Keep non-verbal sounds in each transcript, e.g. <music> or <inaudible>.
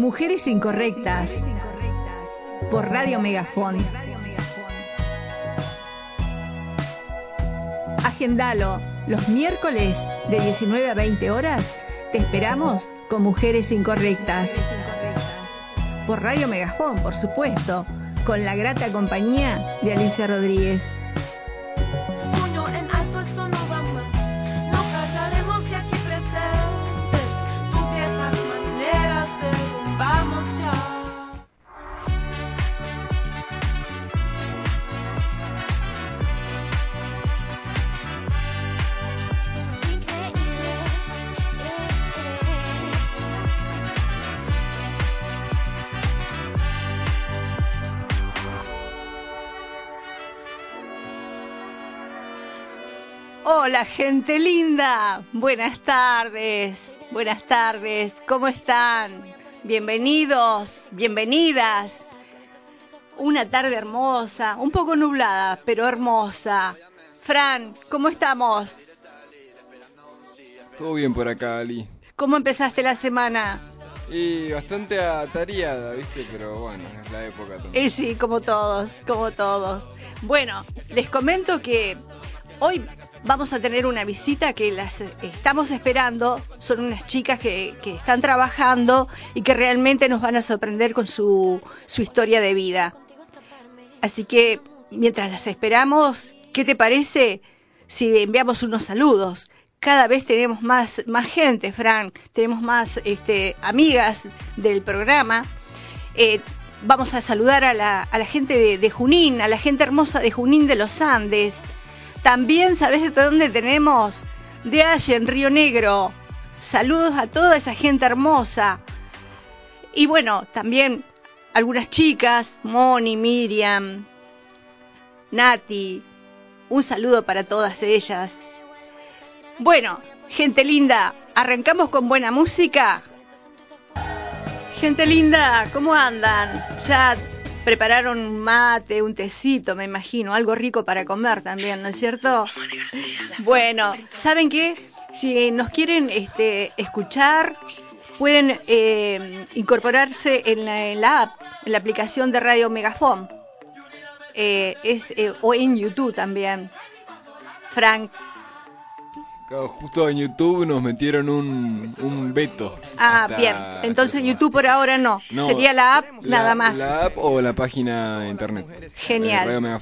Mujeres Incorrectas por Radio Megafón. Agendalo los miércoles de 19 a 20 horas. Te esperamos con Mujeres Incorrectas. Por Radio Megafón, por supuesto, con la grata compañía de Alicia Rodríguez. Hola gente linda, buenas tardes, buenas tardes, ¿cómo están? Bienvenidos, bienvenidas. Una tarde hermosa, un poco nublada, pero hermosa. Fran, ¿cómo estamos? Todo bien por acá, Ali. ¿Cómo empezaste la semana? Y bastante atareada, ¿viste? Pero bueno, es la época también. Y sí, como todos, como todos. Bueno, les comento que hoy vamos a tener una visita que las estamos esperando. Son unas chicas que, están trabajando y que realmente nos van a sorprender con su, su historia de vida. Así que mientras las esperamos, ¿qué te parece si enviamos unos saludos? Cada vez tenemos más, gente, Fran, tenemos más este, amigas del programa. Eh, vamos a saludar a la, gente de Junín, a la gente hermosa de Junín de los Andes, también, ¿sabes de dónde tenemos? De allá en Río Negro. Saludos a toda esa gente hermosa. Y bueno, también algunas chicas, Moni, Miriam, Nati. Un saludo para todas ellas. Bueno, gente linda, arrancamos con buena música. Gente linda, ¿cómo andan? Ya prepararon un mate, un tecito, me imagino, algo rico para comer también, ¿no es cierto? Bueno, ¿saben qué? Si nos quieren este, escuchar, pueden eh, incorporarse en la, app, en la aplicación de Radio Megafon. Eh, es, eh, o en YouTube también. Frank, justo en YouTube nos metieron un, un veto. Ah, bien. Entonces YouTube por ahora no. Sería la app nada más. La app o la página de internet. Genial.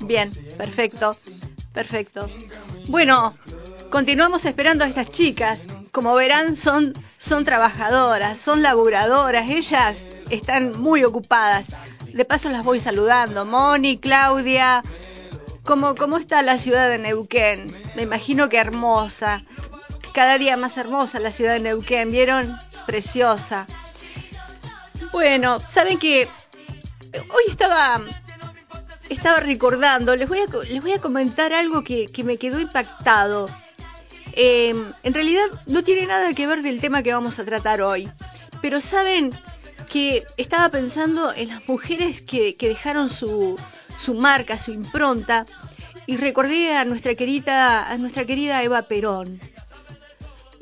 Bien, perfecto. Perfecto. Bueno, continuamos esperando a estas chicas. Como verán, son, son trabajadoras, son laburadoras. Ellas están muy ocupadas. De paso las voy saludando. Moni, Claudia, ¿Cómo, ¿Cómo está la ciudad de Neuquén? Me imagino que hermosa. Cada día más hermosa la ciudad de Neuquén, ¿vieron? Preciosa. Bueno, saben que hoy estaba estaba recordando, les voy a, les voy a comentar algo que, me quedó impactado. Em, en realidad no tiene nada que ver del tema que vamos a tratar hoy, pero saben que estaba pensando en las mujeres que, que dejaron su, su marca, su impronta, y recordé a nuestra querida, a nuestra querida Eva Perón.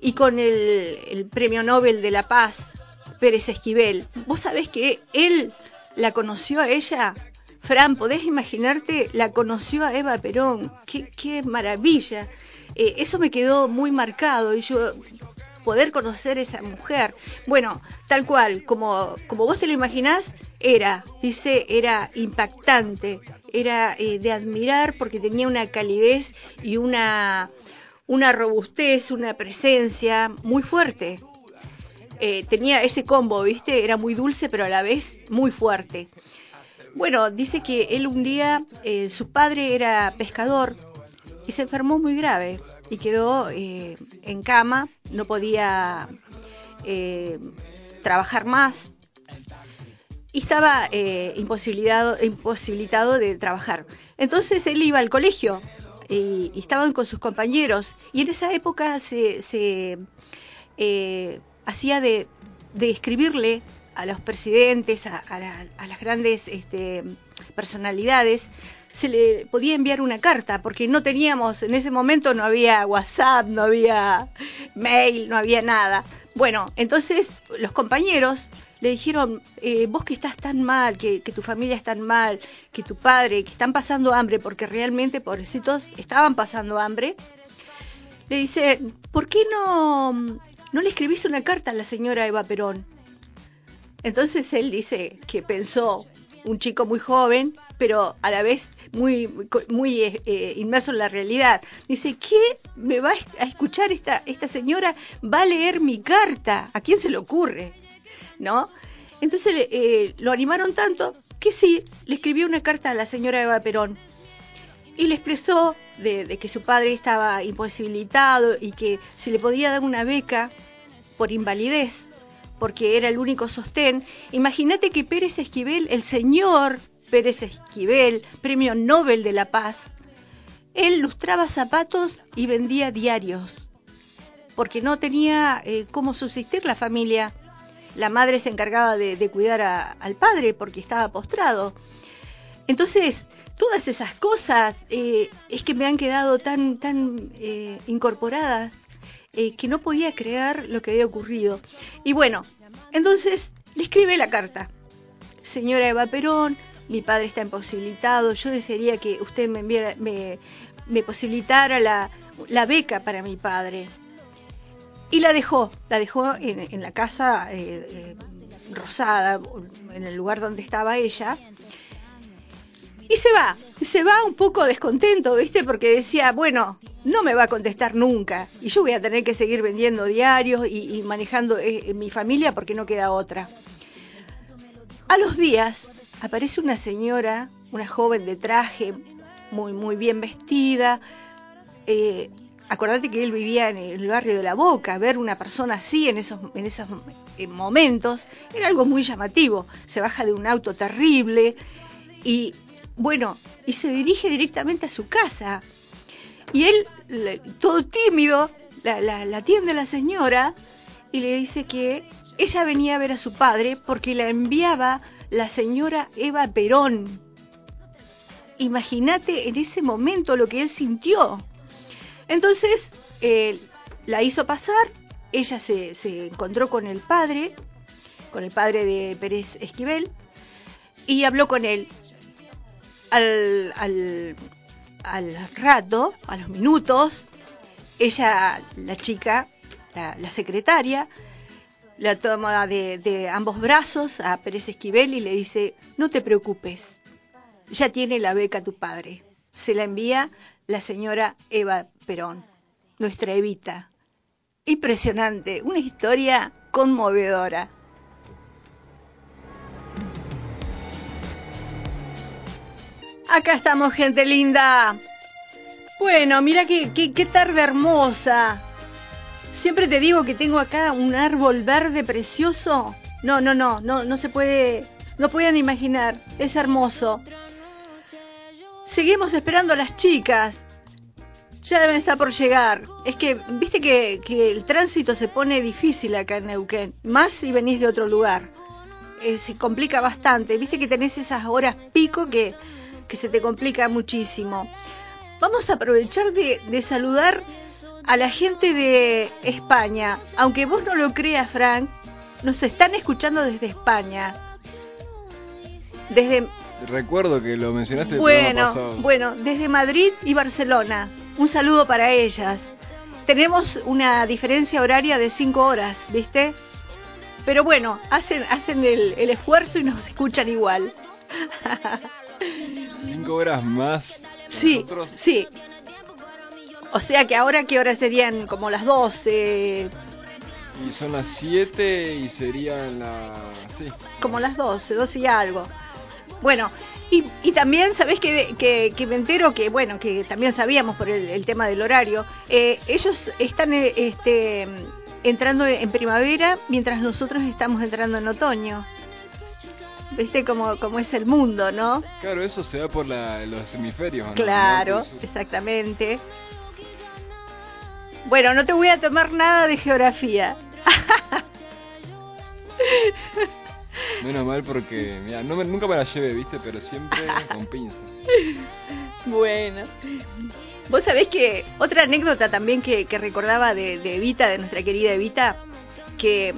Y con el, Premio Nobel de la Paz, Pérez Esquivel. ¿Vos sabés que él la conoció a ella? Fran, ¿podés imaginarte? La conoció a Eva Perón. ¡Qué, qué maravilla! Eh, eso me quedó muy marcado y yo poder conocer esa mujer. Bueno, tal cual, como, como vos te lo imaginás, era, dice, era impactante, era eh, de admirar porque tenía una calidez y una, una robustez, una presencia muy fuerte. Eh, tenía ese combo, ¿viste? Era muy dulce, pero a la vez muy fuerte. Bueno, dice que él un día, eh, su padre era pescador y se enfermó muy grave y quedó eh, en cama, no podía eh, trabajar más y estaba eh, imposibilitado, imposibilitado de trabajar. Entonces él iba al colegio y, estaban con sus compañeros y en esa época se, se hacía de, de, escribirle a los presidentes, a, a las grandes este, personalidades, se le podía enviar una carta, porque no teníamos, en ese momento no había WhatsApp, no había mail, no había nada. Bueno, entonces los compañeros le dijeron, eh, vos que estás tan mal, que, que, tu familia está tan mal, que tu padre, que están pasando hambre, porque realmente, pobrecitos, estaban pasando hambre, le dice, ¿por qué no, no le escribís una carta a la señora Eva Perón? Entonces él dice que pensó, un chico muy joven, pero a la vez muy, muy eh, inmerso en la realidad. Dice, ¿qué me va a escuchar esta, esta señora? ¿Va a leer mi carta? ¿A quién se le ocurre? ¿No? Entonces eh, lo animaron tanto que sí, le escribió una carta a la señora Eva Perón y le expresó de, de, que su padre estaba imposibilitado y que se le podía dar una beca por invalidez, porque era el único sostén. Imagínate que Pérez Esquivel, el señor Pérez Esquivel, premio Nobel de la Paz, él lustraba zapatos y vendía diarios, porque no tenía eh, cómo subsistir la familia. La madre se encargaba de, cuidar al padre porque estaba postrado. Entonces, todas esas cosas eh, es que me han quedado tan, tan eh, incorporadas que no podía creer lo que había ocurrido. Y bueno, entonces le escribe la carta. Señora Eva Perón, mi padre está imposibilitado, yo desearía que usted me, enviara, me, posibilitara la, beca para mi padre. Y la dejó, la dejó en, la casa eh, eh, rosada, en el lugar donde estaba ella. Y se va, se va un poco descontento, ¿viste? Porque decía, bueno, no me va a contestar nunca y yo voy a tener que seguir vendiendo diarios y, y manejando eh, mi familia porque no queda otra. A los días aparece una señora, una joven de traje, muy, muy bien vestida. Eh, acordate que él vivía en el barrio de La Boca, ver una persona así en esos, en esos momentos era algo muy llamativo. Se baja de un auto terrible y, bueno, y se dirige directamente a su casa. Y él, todo tímido, la, la, la atiende a la señora y le dice que ella venía a ver a su padre porque la enviaba la señora Eva Perón. Imagínate en ese momento lo que él sintió. Entonces, eh, la hizo pasar, ella se, se, encontró con el padre, con el padre de Pérez Esquivel, y habló con él. Al, al, al rato, a los minutos, ella, la chica, la, la secretaria, la toma de, ambos brazos a Pérez Esquivel y le dice, no te preocupes, ya tiene la beca tu padre. Se la envía la señora Eva Perón, nuestra Evita. Impresionante, una historia conmovedora. Acá estamos, gente linda. Bueno, mira qué tarde hermosa. Siempre te digo que tengo acá un árbol verde precioso. No, no, no, no, no se puede, no pueden imaginar. Es hermoso. Seguimos esperando a las chicas. Ya deben estar por llegar. Es que, viste que, que el tránsito se pone difícil acá en Neuquén. Más si venís de otro lugar. Eh, se complica bastante. Viste que tenés esas horas pico que, que se te complica muchísimo. Vamos a aprovechar de, de saludar a la gente de España, aunque vos no lo creas, Frank, nos están escuchando desde España. Desde Recuerdo que lo mencionaste el bueno, pasado. bueno, desde Madrid y Barcelona. Un saludo para ellas. Tenemos una diferencia horaria de 5 horas, ¿viste? Pero bueno, hacen, hacen el, el esfuerzo y nos escuchan igual. ¿Cinco horas más? Sí, nosotros? sí. O sea que ahora, ¿qué horas serían? Como las 12. Y son las 7 y serían las... Sí. Como las 12, 12 y algo. Bueno, y, y también, ¿sabés que, que, que, me entero que, bueno, que también sabíamos por el, el tema del horario, eh, ellos están eh, este, entrando en primavera mientras nosotros estamos entrando en otoño. ¿Viste cómo, cómo es el mundo, no? Claro, eso se da por la, los hemisferios. ¿no? Claro, exactamente. Bueno, no te voy a tomar nada de geografía. <laughs> Menos mal porque, mira, no me, nunca me la llevé, viste, pero siempre con pinza. Bueno. Vos sabés que otra anécdota también que, que recordaba de, de, Evita, de nuestra querida Evita, que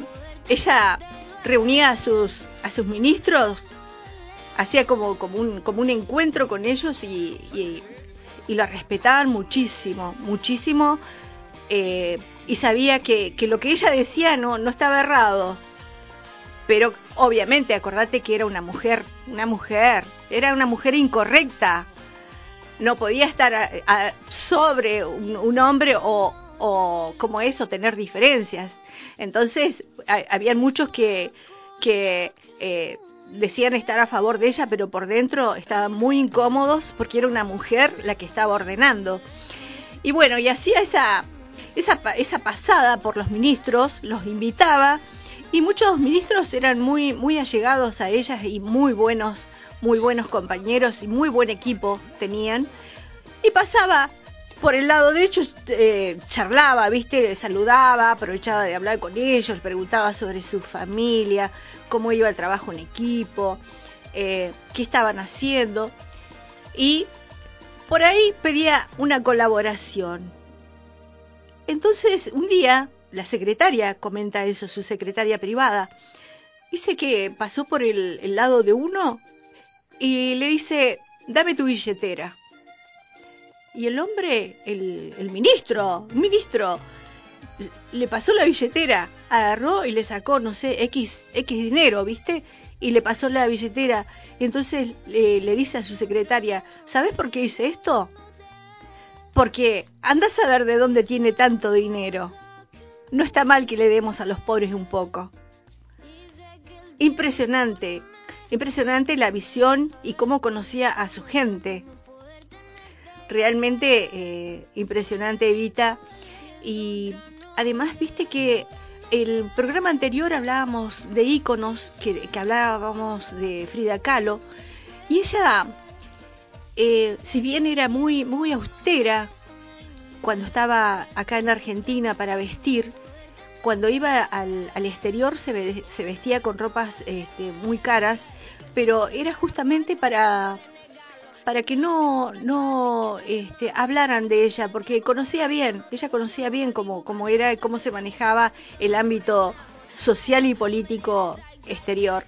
ella reunía a sus, a sus ministros, hacía como, como, un, como un encuentro con ellos y, y, lo respetaban muchísimo, muchísimo. Eh, y sabía que, que, lo que ella decía no, no estaba errado. Pero obviamente, acordate que era una mujer, una mujer, era una mujer incorrecta. No podía estar sobre un, hombre o, o como eso, tener diferencias. Entonces, habían muchos que, que eh, decían estar a favor de ella, pero por dentro estaban muy incómodos porque era una mujer la que estaba ordenando. Y bueno, y hacía esa, esa, pasada por los ministros, los invitaba, y muchos ministros eran muy, muy allegados a ellas y muy buenos, muy buenos compañeros y muy buen equipo tenían. Y pasaba por el lado de ellos eh, charlaba, viste, saludaba, aprovechaba de hablar con ellos, preguntaba sobre su familia, cómo iba el trabajo en equipo, eh, qué estaban haciendo y por ahí pedía una colaboración. Entonces un día la secretaria comenta eso, su secretaria privada, dice que pasó por el, el lado de uno y le dice, dame tu billetera. Y el hombre, el, el ministro, ministro, le pasó la billetera, agarró y le sacó, no sé, X, X dinero, ¿viste? Y le pasó la billetera. Y entonces le dice a su secretaria, ¿sabes por qué hice esto? Porque anda a saber de dónde tiene tanto dinero. No está mal que le demos a los pobres un poco. Impresionante, impresionante la visión y cómo conocía a su gente realmente eh, impresionante Evita y además viste que el programa anterior hablábamos de íconos, que, hablábamos de Frida Kahlo y ella eh, si bien era muy muy austera cuando estaba acá en Argentina para vestir cuando iba al, exterior se, se, vestía con ropas este, muy caras pero era justamente para para que no, no este, hablaran de ella, porque conocía bien, ella conocía bien cómo, cómo era y cómo se manejaba el ámbito social y político exterior.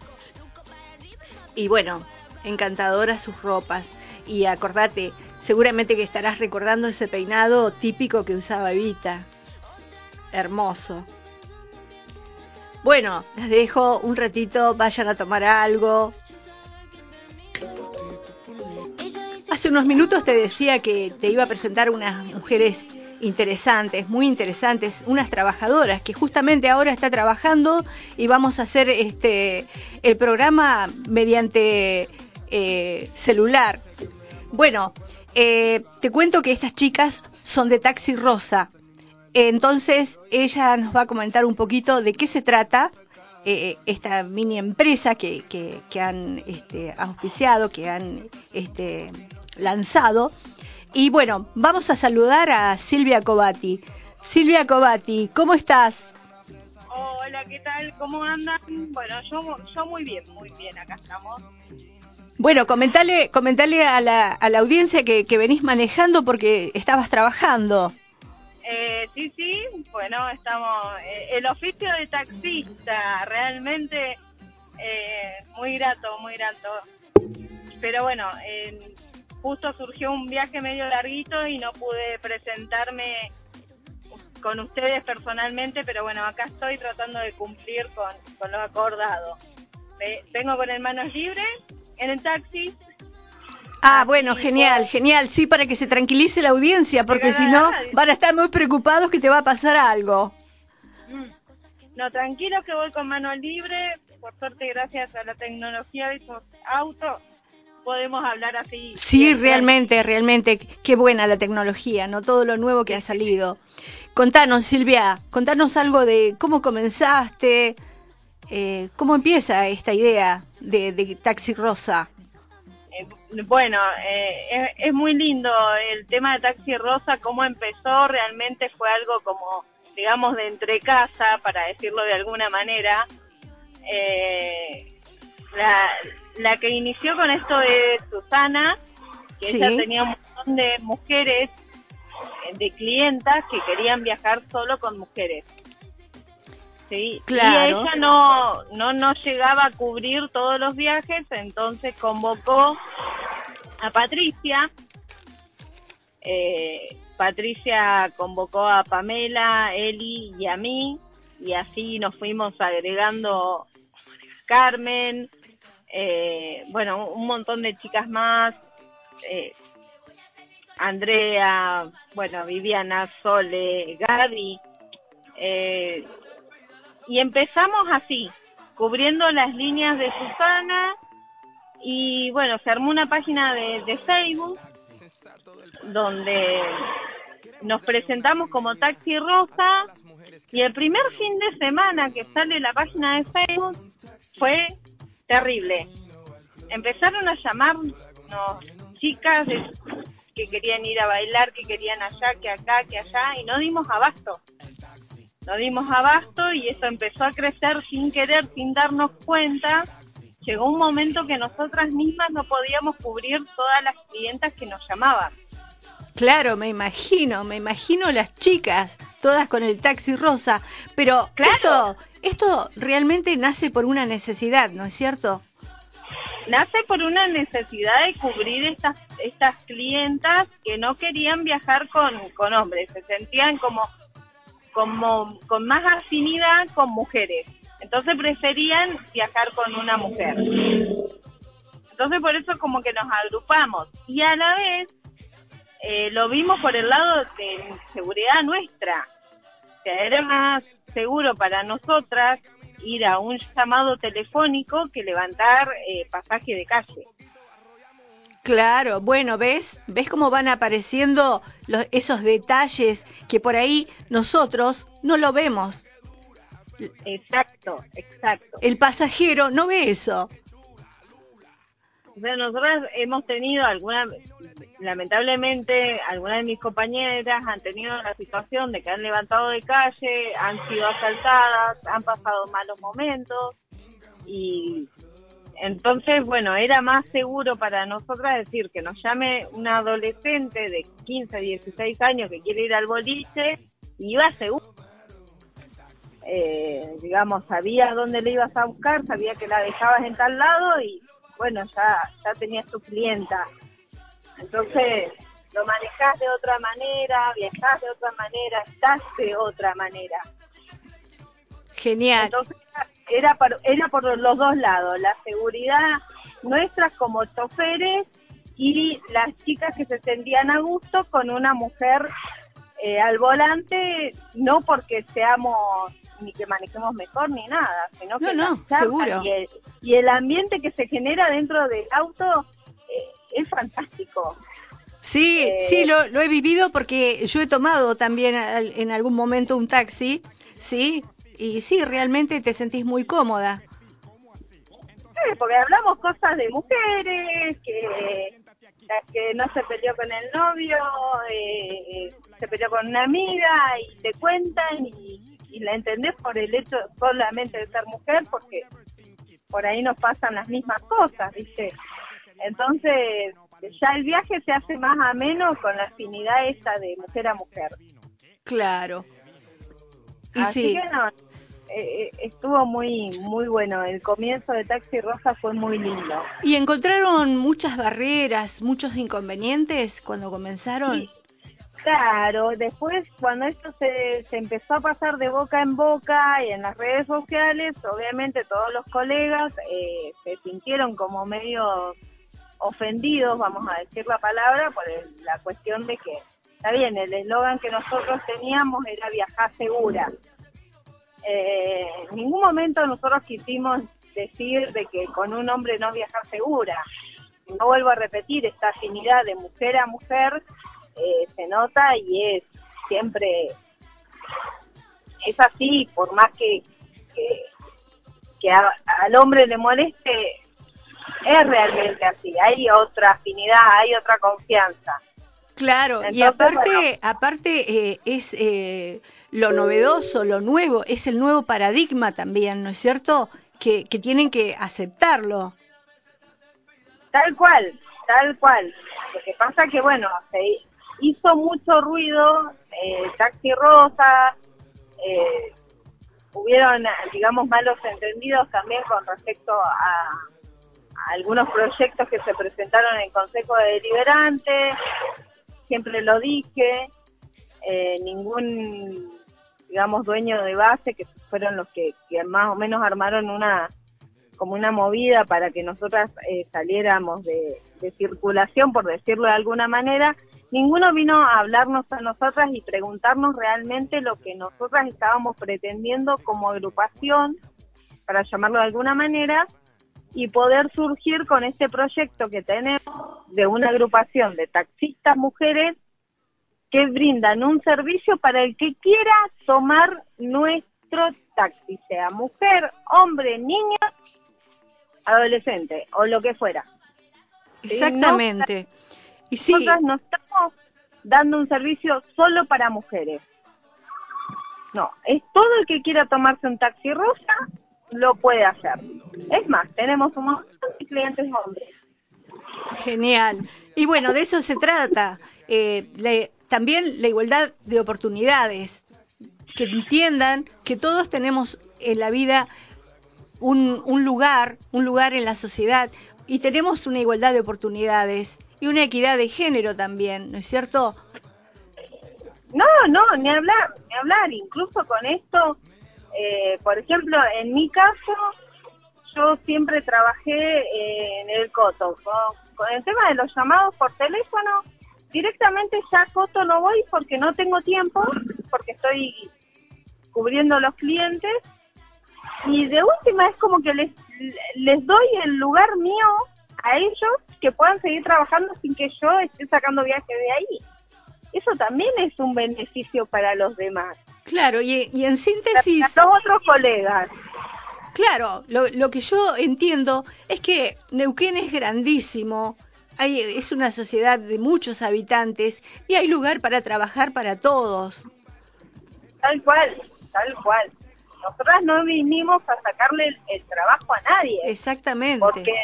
Y bueno, encantadoras sus ropas. Y acordate, seguramente que estarás recordando ese peinado típico que usaba Evita. Hermoso. Bueno, las dejo un ratito, vayan a tomar algo, Hace unos minutos te decía que te iba a presentar unas mujeres interesantes, muy interesantes, unas trabajadoras que justamente ahora está trabajando y vamos a hacer este el programa mediante eh, celular. Bueno, eh, te cuento que estas chicas son de Taxi Rosa. Entonces ella nos va a comentar un poquito de qué se trata eh, esta mini empresa que, que, han este, auspiciado, que han este, lanzado. Y bueno, vamos a saludar a Silvia Cobati. Silvia Cobati, ¿cómo estás? Hola, ¿qué tal? ¿Cómo andan? Bueno, yo, yo muy bien, muy bien, acá estamos. Bueno, comentale, comentale a la, a la audiencia que, que venís manejando porque estabas trabajando. Eh, sí, sí, bueno, estamos. Eh, el oficio de taxista, realmente eh, muy grato, muy grato. Pero bueno, justo surgió un viaje medio larguito y no pude presentarme con ustedes personalmente, pero bueno, acá estoy tratando de cumplir con, con lo acordado. vengo con el manos libres en el taxi. Ah, bueno, genial, genial. Sí, para que se tranquilice la audiencia, porque si no van a estar muy preocupados que te va a pasar algo. Mm. No, tranquilo que voy con manos libres. Por suerte, gracias a la tecnología de estos autos, podemos hablar así. Sí, realmente, realmente, qué buena la tecnología, ¿no? Todo lo nuevo que ha salido. Contanos, Silvia, contanos algo de cómo comenzaste, eh, cómo empieza esta idea de, Taxi Rosa. Eh, bueno, eh, es, muy lindo el tema de Taxi Rosa, cómo empezó, realmente fue algo como, digamos, de entre casa, para decirlo de alguna manera. la, la que inició con esto de Susana, que ella tenía un montón de mujeres, eh, de clientas que querían viajar solo con mujeres. ¿Sí? Claro. Y ella no, no, no llegaba a cubrir todos los viajes, entonces convocó a Patricia. Eh, Patricia convocó a Pamela, Eli y a mí, y así nos fuimos agregando Carmen, eh, bueno, un montón de chicas más, eh, Andrea, bueno, Viviana, Sole, Gaby, eh, y empezamos así, cubriendo las líneas de Susana, y bueno, se armó una página de, de Facebook donde nos presentamos como Taxi Rosa y el primer fin de semana que sale la página de Facebook fue terrible. Empezaron a llamarnos chicas de- que querían ir a bailar, que querían allá, que acá, que allá y no dimos abasto. No dimos abasto y eso empezó a crecer sin querer, sin darnos cuenta. Llegó un momento que nosotras mismas no podíamos cubrir todas las clientas que nos llamaban. Claro, me imagino, me imagino las chicas, todas con el taxi rosa, pero Claro. esto, esto realmente nace por una necesidad, ¿no es cierto? nace por una necesidad de cubrir estas estas clientas que no querían viajar con, con hombres, se sentían como como con más afinidad con mujeres. Entonces preferían viajar con una mujer. Entonces por eso como que nos agrupamos y a la vez eh, lo vimos por el lado de seguridad nuestra. O era más seguro para nosotras ir a un llamado telefónico que levantar eh, pasaje de calle. Claro, bueno, ¿ves? ¿Ves cómo van apareciendo los, esos detalles que por ahí nosotros no lo vemos? Exacto, exacto. El pasajero no ve eso. O sea, nosotras hemos tenido alguna, lamentablemente, algunas de mis compañeras han tenido la situación de que han levantado de calle, han sido asaltadas, han pasado malos momentos y entonces, bueno, era más seguro para nosotras decir que nos llame una adolescente de 15, 16 años que quiere ir al boliche y iba seguro. Eh, digamos, sabía dónde le ibas a buscar, sabía que la dejabas en tal lado y bueno, ya, ya tenías tu clienta. Entonces, lo manejás de otra manera, viajás de otra manera, estás de otra manera. Genial. Entonces, era por, era por los dos lados, la seguridad nuestra como choferes y las chicas que se sentían a gusto con una mujer eh, al volante, no porque seamos ni que manejemos mejor ni nada, sino que No, seguro. Y, el, y el ambiente que se genera dentro del auto eh, es fantástico. Sí, Eh, sí, lo, lo he vivido porque yo he tomado también al- en algún momento un taxi, sí, y sí, realmente te sentís muy cómoda. Sí, porque hablamos cosas de mujeres, que la que no se peleó con el novio, eh, se peleó con una amiga y te cuentan y, y la entendés por el hecho solamente de ser mujer, porque por ahí nos pasan las mismas cosas, ¿viste? Entonces, ya el viaje se hace más ameno con la afinidad esta de mujer a mujer. Claro. Y Así sí, que no, eh, estuvo muy muy bueno. El comienzo de Taxi Rosa fue muy lindo. ¿y encontraron muchas barreras, muchos inconvenientes cuando comenzaron? Sí. Claro, después cuando esto se, se empezó a pasar de boca en boca y en las redes sociales, obviamente todos los colegas eh, se sintieron como medio ofendidos, vamos a decir la palabra, por el- la cuestión de que, está bien, el eslogan que nosotros teníamos era viajar segura. Eh, en ningún momento nosotros quisimos decir de que con un hombre no viajar segura. No vuelvo a repetir, esta afinidad de mujer a mujer eh, se nota y es siempre es así, por más que, que, que a- al hombre le moleste, es realmente así. Hay otra afinidad, hay otra confianza. Claro, y aparte, bueno. aparte eh, es eh, lo novedoso, lo nuevo, es el nuevo paradigma también, ¿no es cierto? Que, tienen que aceptarlo. Tal cual, tal cual. Lo que pasa que, bueno, se hizo mucho ruido, eh, Taxi Rosa, eh, hubieron, digamos, malos entendidos también con respecto a, algunos proyectos que se presentaron en el Consejo Deliberante, siempre lo dije, eh, ningún, digamos, dueño de base, que fueron los que, más o menos armaron una como una movida para que nosotras eh, saliéramos de circulación, por decirlo de alguna manera, ninguno vino a hablarnos a nosotras y preguntarnos realmente lo que nosotras estábamos pretendiendo como agrupación, para llamarlo de alguna manera, y poder surgir con este proyecto que tenemos de una agrupación de taxistas mujeres que brindan un servicio para el que quiera tomar nuestro taxi, sea mujer, hombre, niño, adolescente o lo que fuera. Exactamente. y sí. Nosotras no estamos dando un servicio solo para mujeres. No, es todo el que quiera tomarse un taxi rosa lo puede hacer. Es más, tenemos un montón de clientes hombres. Genial. Y bueno, de eso se trata. Eh, también la igualdad de oportunidades. Que entiendan que todos tenemos en la vida un, un lugar, un lugar en la sociedad y tenemos una igualdad de oportunidades y una equidad de género también, ¿no es cierto? No, no, ni hablar, ni hablar. Incluso con esto eh, por ejemplo, en mi caso, yo siempre trabajé eh, en el Coto. Con, el tema de los llamados por teléfono, directamente ya Coto no voy porque no tengo tiempo, porque estoy cubriendo los clientes. Y de última es como que les, les doy el lugar mío a ellos que puedan seguir trabajando sin que yo esté sacando viaje de ahí. Eso también es un beneficio para los demás. Claro, y, en síntesis... A los otros colegas. Claro, lo, lo, que yo entiendo es que Neuquén es grandísimo, hay, es una sociedad de muchos habitantes y hay lugar para trabajar para todos. Tal cual, tal cual. Nosotras no vinimos a sacarle el, trabajo a nadie. Exactamente. Porque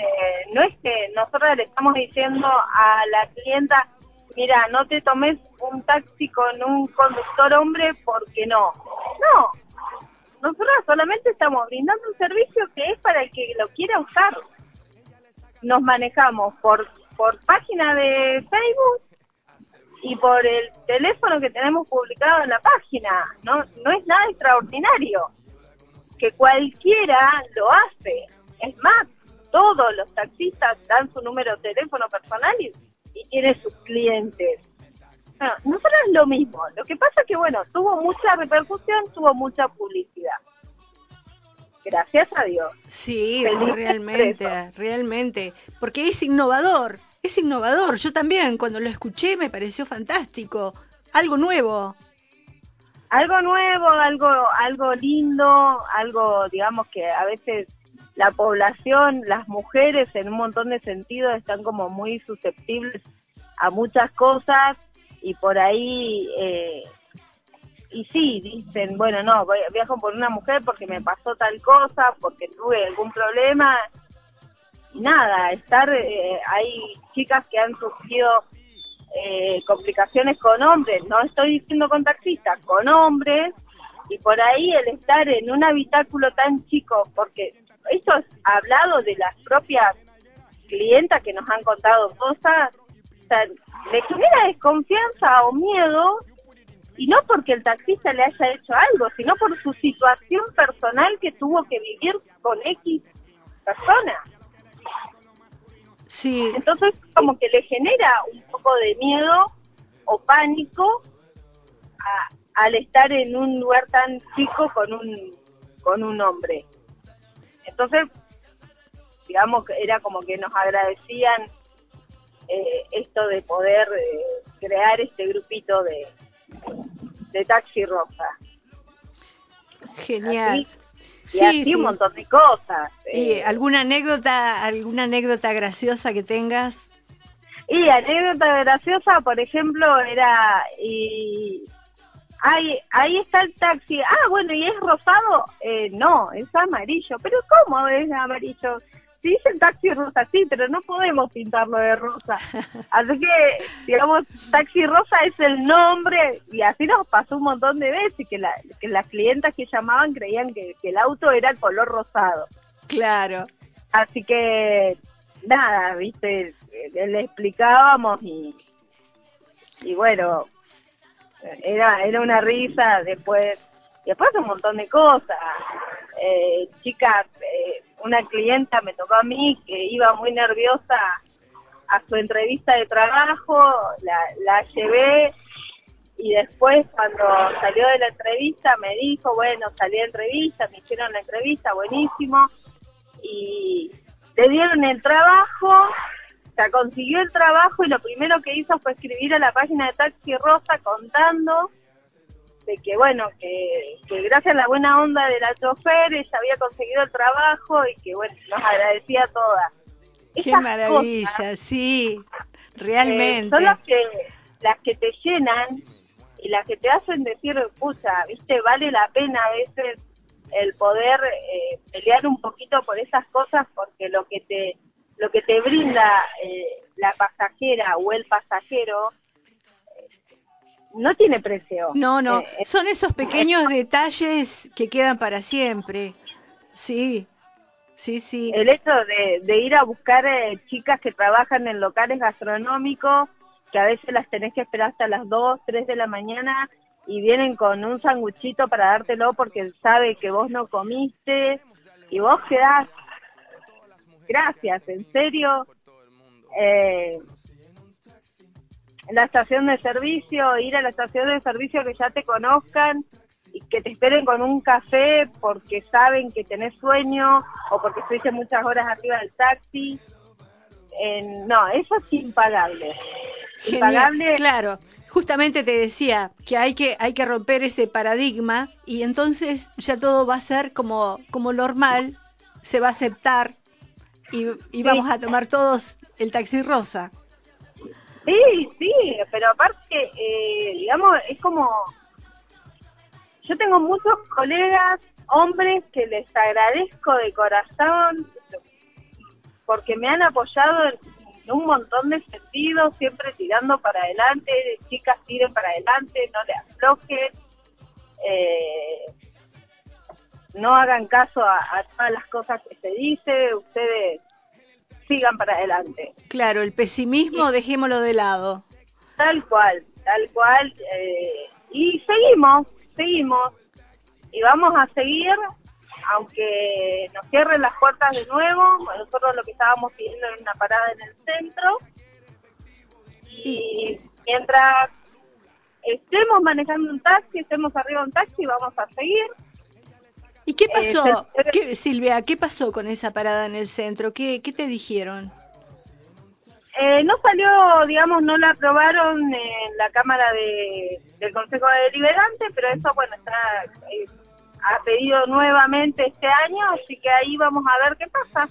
no es que nosotros le estamos diciendo a la clienta, mira, no te tomes un taxi con un conductor hombre porque no. No, nosotros solamente estamos brindando un servicio que es para el que lo quiera usar. Nos manejamos por, por página de Facebook y por el teléfono que tenemos publicado en la página. No, no es nada extraordinario. Que cualquiera lo hace. Es más, todos los taxistas dan su número de teléfono personal y y tiene sus clientes. Bueno, nosotros es lo mismo. Lo que pasa es que, bueno, tuvo mucha repercusión, tuvo mucha publicidad. Gracias a Dios. Sí, realmente, realmente. Porque es innovador, es innovador. Yo también, cuando lo escuché, me pareció fantástico. Algo nuevo. Algo nuevo, algo, algo lindo, algo, digamos, que a veces la población, las mujeres en un montón de sentidos están como muy susceptibles a muchas cosas y por ahí, eh, y sí, dicen, bueno, no, voy, viajo por una mujer porque me pasó tal cosa, porque tuve algún problema. Nada, estar, eh, hay chicas que han sufrido eh, complicaciones con hombres, no estoy diciendo con taxistas, con hombres, y por ahí el estar en un habitáculo tan chico, porque esto es hablado de las propias clientas que nos han contado cosas, le genera desconfianza o miedo, y no porque el taxista le haya hecho algo, sino por su situación personal que tuvo que vivir con X persona. Sí. Entonces, como que le genera un poco de miedo o pánico al estar en un lugar tan chico con un, con un hombre. Entonces, digamos que era como que nos agradecían eh, esto de poder eh, crear este grupito de, de Taxi Rosa. Genial. Y así un montón de cosas. ¿Y eh. alguna anécdota, alguna anécdota graciosa que tengas? Y anécdota graciosa, por ejemplo, era y Ahí, ahí está el taxi. Ah, bueno, ¿y es rosado? Eh, no, es amarillo. ¿Pero cómo es amarillo? Sí dice taxi rosa, sí, pero no podemos pintarlo de rosa. Así que, digamos, taxi rosa es el nombre y así nos pasó un montón de veces que, la, que las clientas que llamaban creían que, que el auto era color rosado. Claro. Así que, nada, viste, le explicábamos y, y bueno, era, era una risa, después, después un montón de cosas. Eh, eh, una clienta me tocó a mí que iba muy nerviosa a su entrevista de trabajo, la, la llevé y después cuando salió de la entrevista me dijo, bueno, salí de entrevista, me hicieron la entrevista, buenísimo, y le dieron el trabajo, o sea, consiguió el trabajo y lo primero que hizo fue escribir a la página de Taxi Rosa contando de que, bueno, que, que gracias a la buena onda de la chofer ella había conseguido el trabajo y que, bueno, nos agradecía a todas. Qué maravilla, sí, realmente. Eh, son las que, las que te llenan y las que te hacen decir, pucha, viste, vale la pena a veces el poder eh, pelear un poquito por esas cosas porque lo que te lo que te brinda eh, la pasajera o el pasajero no tiene precio. No, no, eh, son esos pequeños detalles que quedan para siempre. Sí, sí, sí. El hecho de, de ir a buscar eh, chicas que trabajan en locales gastronómicos, que a veces las tenés que esperar hasta las 2, 3 de la mañana y vienen con un sanguchito para dártelo porque sabe que vos no comiste y vos quedás, gracias, en serio. Eh, la estación de servicio, ir a la estación de servicio que ya te conozcan y que te esperen con un café porque saben que tenés sueño o porque estuviste muchas horas arriba del taxi. no, eso es impagable. Impagable. Claro, justamente te decía que hay que hay que romper ese paradigma y entonces ya todo va a ser como como normal, se va a aceptar y, vamos a tomar todos el taxi rosa. Sí, sí, pero aparte, eh, digamos, es como... Yo tengo muchos colegas, hombres, que les agradezco de corazón porque me han apoyado en, un montón de sentidos, siempre tirando para adelante, chicas tiren para adelante, no le aflojen, eh, no hagan caso a, a todas las cosas que se dice, ustedes sigan para adelante. Claro, el pesimismo dejémoslo de lado. Tal cual, tal cual. Eh, y seguimos, seguimos. Y vamos a seguir, aunque nos cierren las puertas de nuevo. Nosotros lo que estábamos pidiendo era una parada en el centro. Y mientras estemos manejando un taxi, estemos arriba de un taxi, vamos a seguir. ¿Y qué pasó, ¿Qué, Silvia? ¿Qué pasó con esa parada en el centro? ¿Qué, qué te dijeron? Eh, no salió, digamos, no la aprobaron en la Cámara de, del Consejo Deliberante, pero eso, bueno, está eh, ha pedido nuevamente este año, así que ahí vamos a ver qué pasa.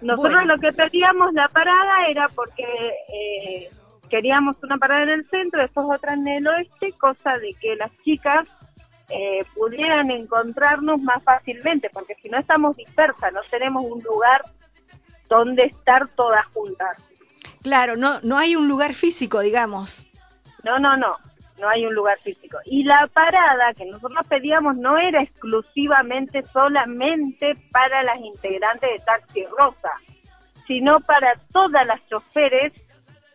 Nosotros lo que pedíamos la parada era porque eh, queríamos una parada en el centro, después otra en el oeste, cosa de que las chicas eh, pudieran encontrarnos más fácilmente, porque si no estamos dispersas, no tenemos un lugar donde estar todas juntas. Claro, no, no hay un lugar físico, digamos. No, no, no, no hay un lugar físico. Y la parada que nosotros pedíamos no era exclusivamente solamente para las integrantes de Taxi Rosa, sino para todas las choferes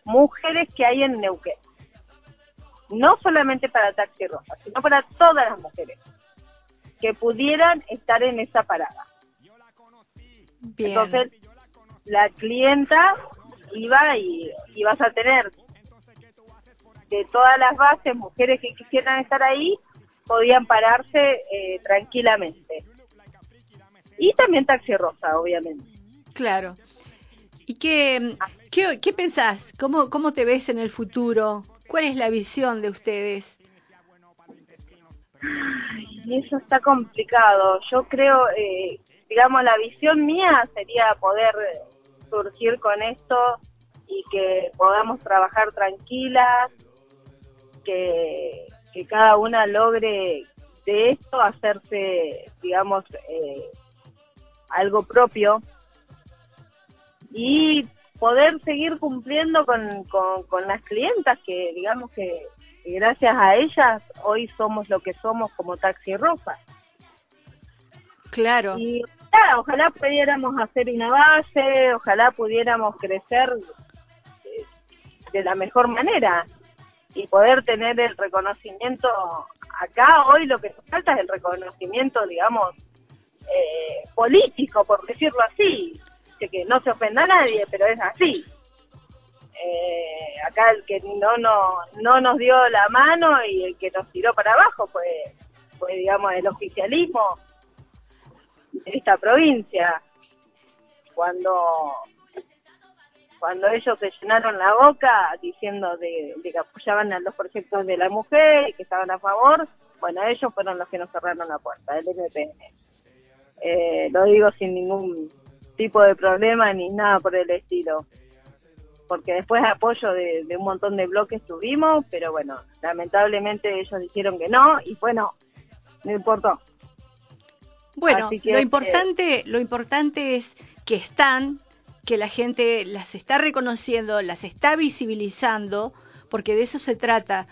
mujeres que hay en Neuquén no solamente para Taxi Rosa, sino para todas las mujeres que pudieran estar en esa parada. Entonces, la clienta iba y, vas a tener de todas las bases, mujeres que quisieran estar ahí, podían pararse eh, tranquilamente. Y también Taxi Rosa, obviamente. Claro. ¿Y qué, qué, qué pensás? ¿Cómo, ¿Cómo te ves en el futuro? ¿Cuál es la visión de ustedes? Eso está complicado. Yo creo, eh, digamos, la visión mía sería poder surgir con esto y que podamos trabajar tranquilas, que, cada una logre de esto hacerse, digamos, eh, algo propio, y poder seguir cumpliendo con, con, las clientas que digamos que, gracias a ellas hoy somos lo que somos como Taxi Rosa. Claro. Y ojalá pudiéramos hacer una base, ojalá pudiéramos crecer eh, de la mejor manera y poder tener el reconocimiento acá hoy lo que nos falta es el reconocimiento digamos eh, político por decirlo así que no se ofenda a nadie pero es así eh, acá el que no, no no nos dio la mano y el que nos tiró para abajo fue fue digamos el oficialismo de esta provincia cuando cuando ellos se llenaron la boca diciendo de, que apoyaban a los proyectos de la mujer y que estaban a favor, bueno, ellos fueron los que nos cerraron la puerta, el MPN. Eh, lo digo sin ningún tipo de problema ni nada por el estilo. Porque después apoyo de, un montón de bloques tuvimos, pero bueno, lamentablemente ellos dijeron que no y bueno, no importó. Bueno, lo importante, lo importante es que están, que la gente las está reconociendo, las está visibilizando, porque de eso se trata.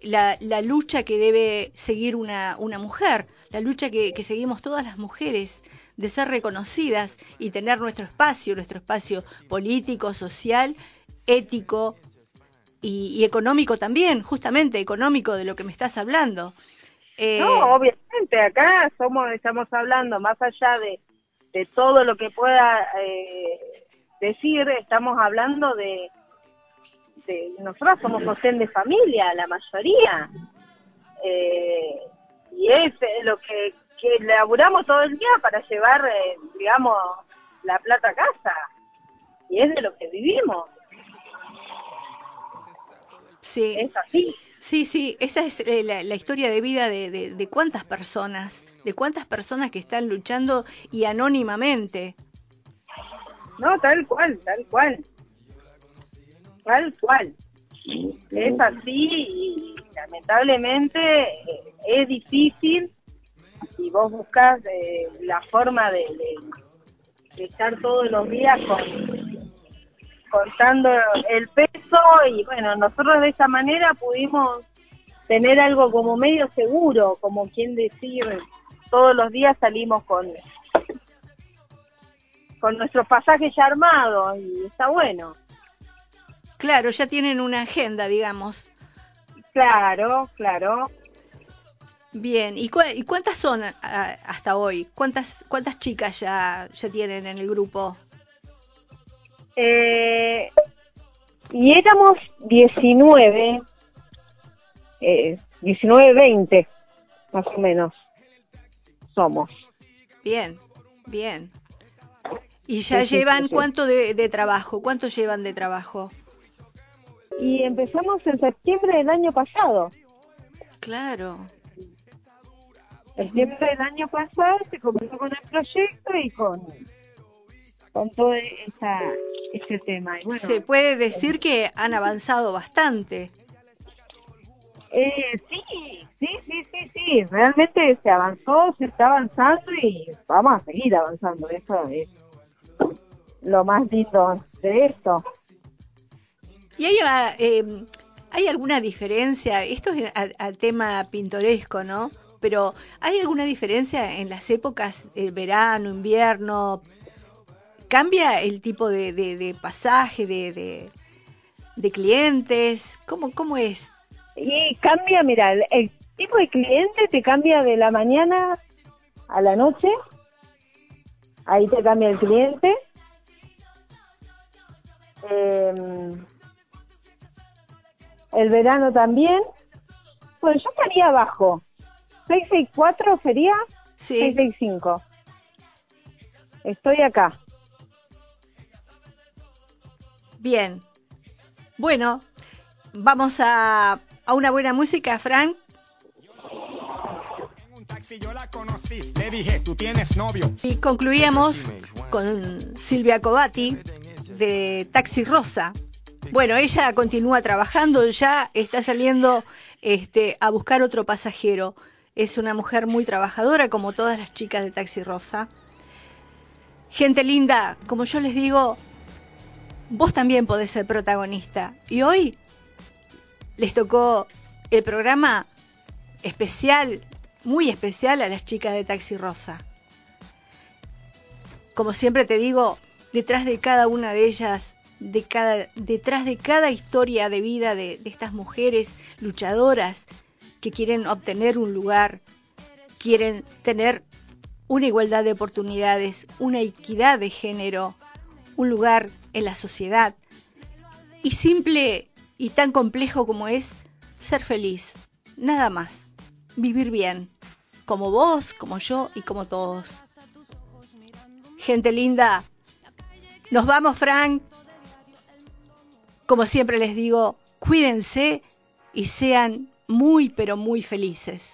La, la lucha que debe seguir una, una mujer, la lucha que, que, seguimos todas las mujeres, de ser reconocidas y tener nuestro espacio, nuestro espacio político, social, ético y, económico también, justamente económico de lo que me estás hablando. Eh, no, obviamente, acá somos, estamos hablando más allá de, de todo lo que pueda eh, decir, estamos hablando de, de nosotros somos sostén de familia, la mayoría. Eh, y es lo que, que laburamos todo el día para llevar, eh, digamos, la plata a casa. Y es de lo que vivimos. Sí. Es así. Sí, sí, esa es eh, la, historia de vida de, de, de, cuántas personas, de cuántas personas que están luchando y anónimamente. No, tal cual, tal cual. Tal cual. Es así y lamentablemente eh, es difícil y vos buscas eh, la forma de, de, estar todos los días con, contando el peso y bueno, nosotros de esa manera pudimos tener algo como medio seguro, como quien decir, todos los días salimos con con nuestros pasajes ya armados y está bueno. Claro, ya tienen una agenda, digamos. Claro, claro. Bien, ¿y, cuántas son hasta hoy? ¿Cuántas cuántas chicas ya ya tienen en el grupo? Eh, y éramos 19, eh, 19, 20, más o menos, somos. Bien, bien. ¿Y ya llevan cuánto de, de, trabajo? ¿Cuánto llevan de trabajo? Y empezamos en septiembre del año pasado. Claro. Septiembre del año pasado se comenzó con el proyecto y con con todo esa, ese tema. Se puede decir que han avanzado bastante. Eh, sí, sí, sí, sí, sí, realmente se avanzó, se está avanzando y vamos a seguir avanzando, eso es lo más lindo de esto. ¿Y hay, eh, hay alguna diferencia? Esto es al tema pintoresco, ¿no? Pero ¿hay alguna diferencia en las épocas, eh, verano, invierno, ¿Cambia el tipo de, de, pasaje, de, de, clientes? ¿Cómo, ¿Cómo es? Y cambia, mira, el, tipo de cliente te cambia de la mañana a la noche. Ahí te cambia el cliente. Em, el verano también. Bueno, yo estaría abajo. 664 sería sí. 665. Estoy acá. Bien. Bueno, vamos a, a una buena música, Frank. Y concluíamos con Silvia Covati de Taxi Rosa. Bueno, ella continúa trabajando, ya está saliendo este, a buscar otro pasajero. Es una mujer muy trabajadora, como todas las chicas de Taxi Rosa. Gente linda, como yo les digo, vos también podés ser protagonista. Y hoy les tocó el programa especial, muy especial a las chicas de Taxi Rosa. Como siempre te digo, detrás de cada una de ellas, detrás de cada historia de vida de estas mujeres luchadoras que quieren obtener un lugar, quieren tener una igualdad de oportunidades, una equidad de género, un lugar en la sociedad. Y simple y tan complejo como es ser feliz, nada más, vivir bien, como vos, como yo y como todos. Gente linda, nos vamos, Frank. Como siempre les digo, cuídense y sean muy, pero muy felices.